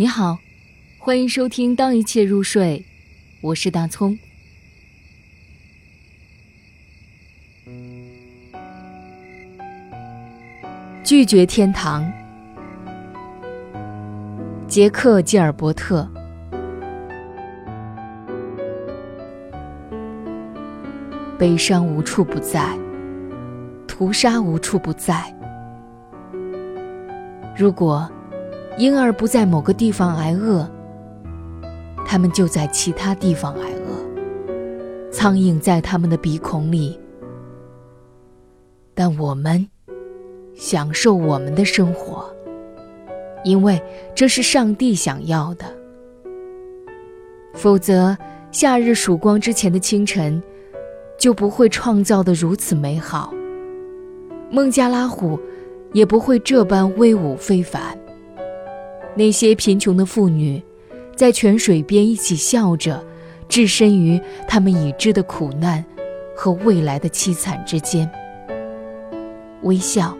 你好，欢迎收听《当一切入睡》，我是大葱。拒绝天堂，杰克·基尔伯特。悲伤无处不在，屠杀无处不在。如果婴儿不在某个地方挨饿，他们就在其他地方挨饿。苍蝇在他们的鼻孔里，但我们享受我们的生活，因为这是上帝想要的。否则，夏日曙光之前的清晨。就不会创造的如此美好。孟加拉虎也不会这般威武非凡。那些贫穷的妇女，在泉水边一起笑着，置身于他们已知的苦难和未来的凄惨之间，微笑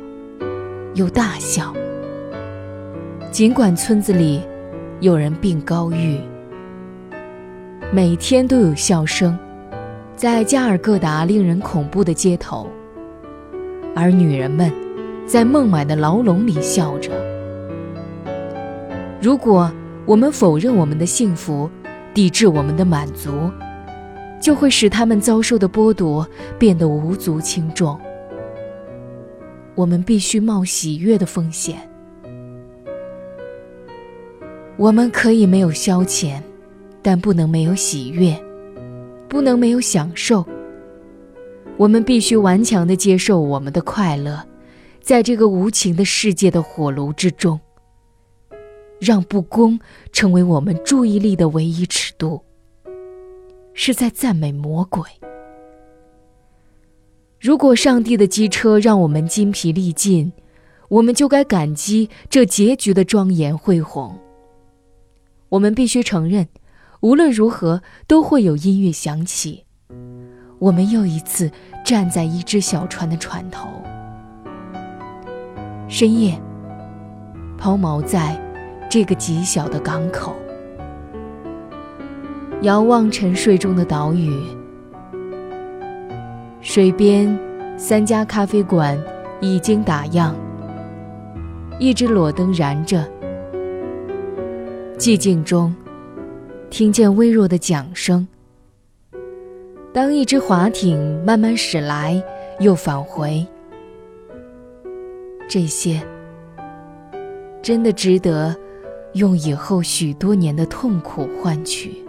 又大笑。尽管村子里有人病高愈，每天都有笑声。在加尔各答令人恐怖的街头，而女人们在孟买的牢笼里笑着。如果我们否认我们的幸福，抵制我们的满足，就会使他们遭受的剥夺变得无足轻重。我们必须冒喜悦的风险。我们可以没有消遣，但不能没有喜悦。不能没有享受。我们必须顽强地接受我们的快乐，在这个无情的世界的火炉之中，让不公成为我们注意力的唯一尺度，是在赞美魔鬼。如果上帝的机车让我们筋疲力尽，我们就该感激这结局的庄严恢宏。我们必须承认。无论如何，都会有音乐响起。我们又一次站在一只小船的船头，深夜，抛锚在这个极小的港口，遥望沉睡中的岛屿。水边，三家咖啡馆已经打烊，一只裸灯燃着，寂静中。听见微弱的桨声。当一只划艇慢慢驶来，又返回，这些真的值得用以后许多年的痛苦换取。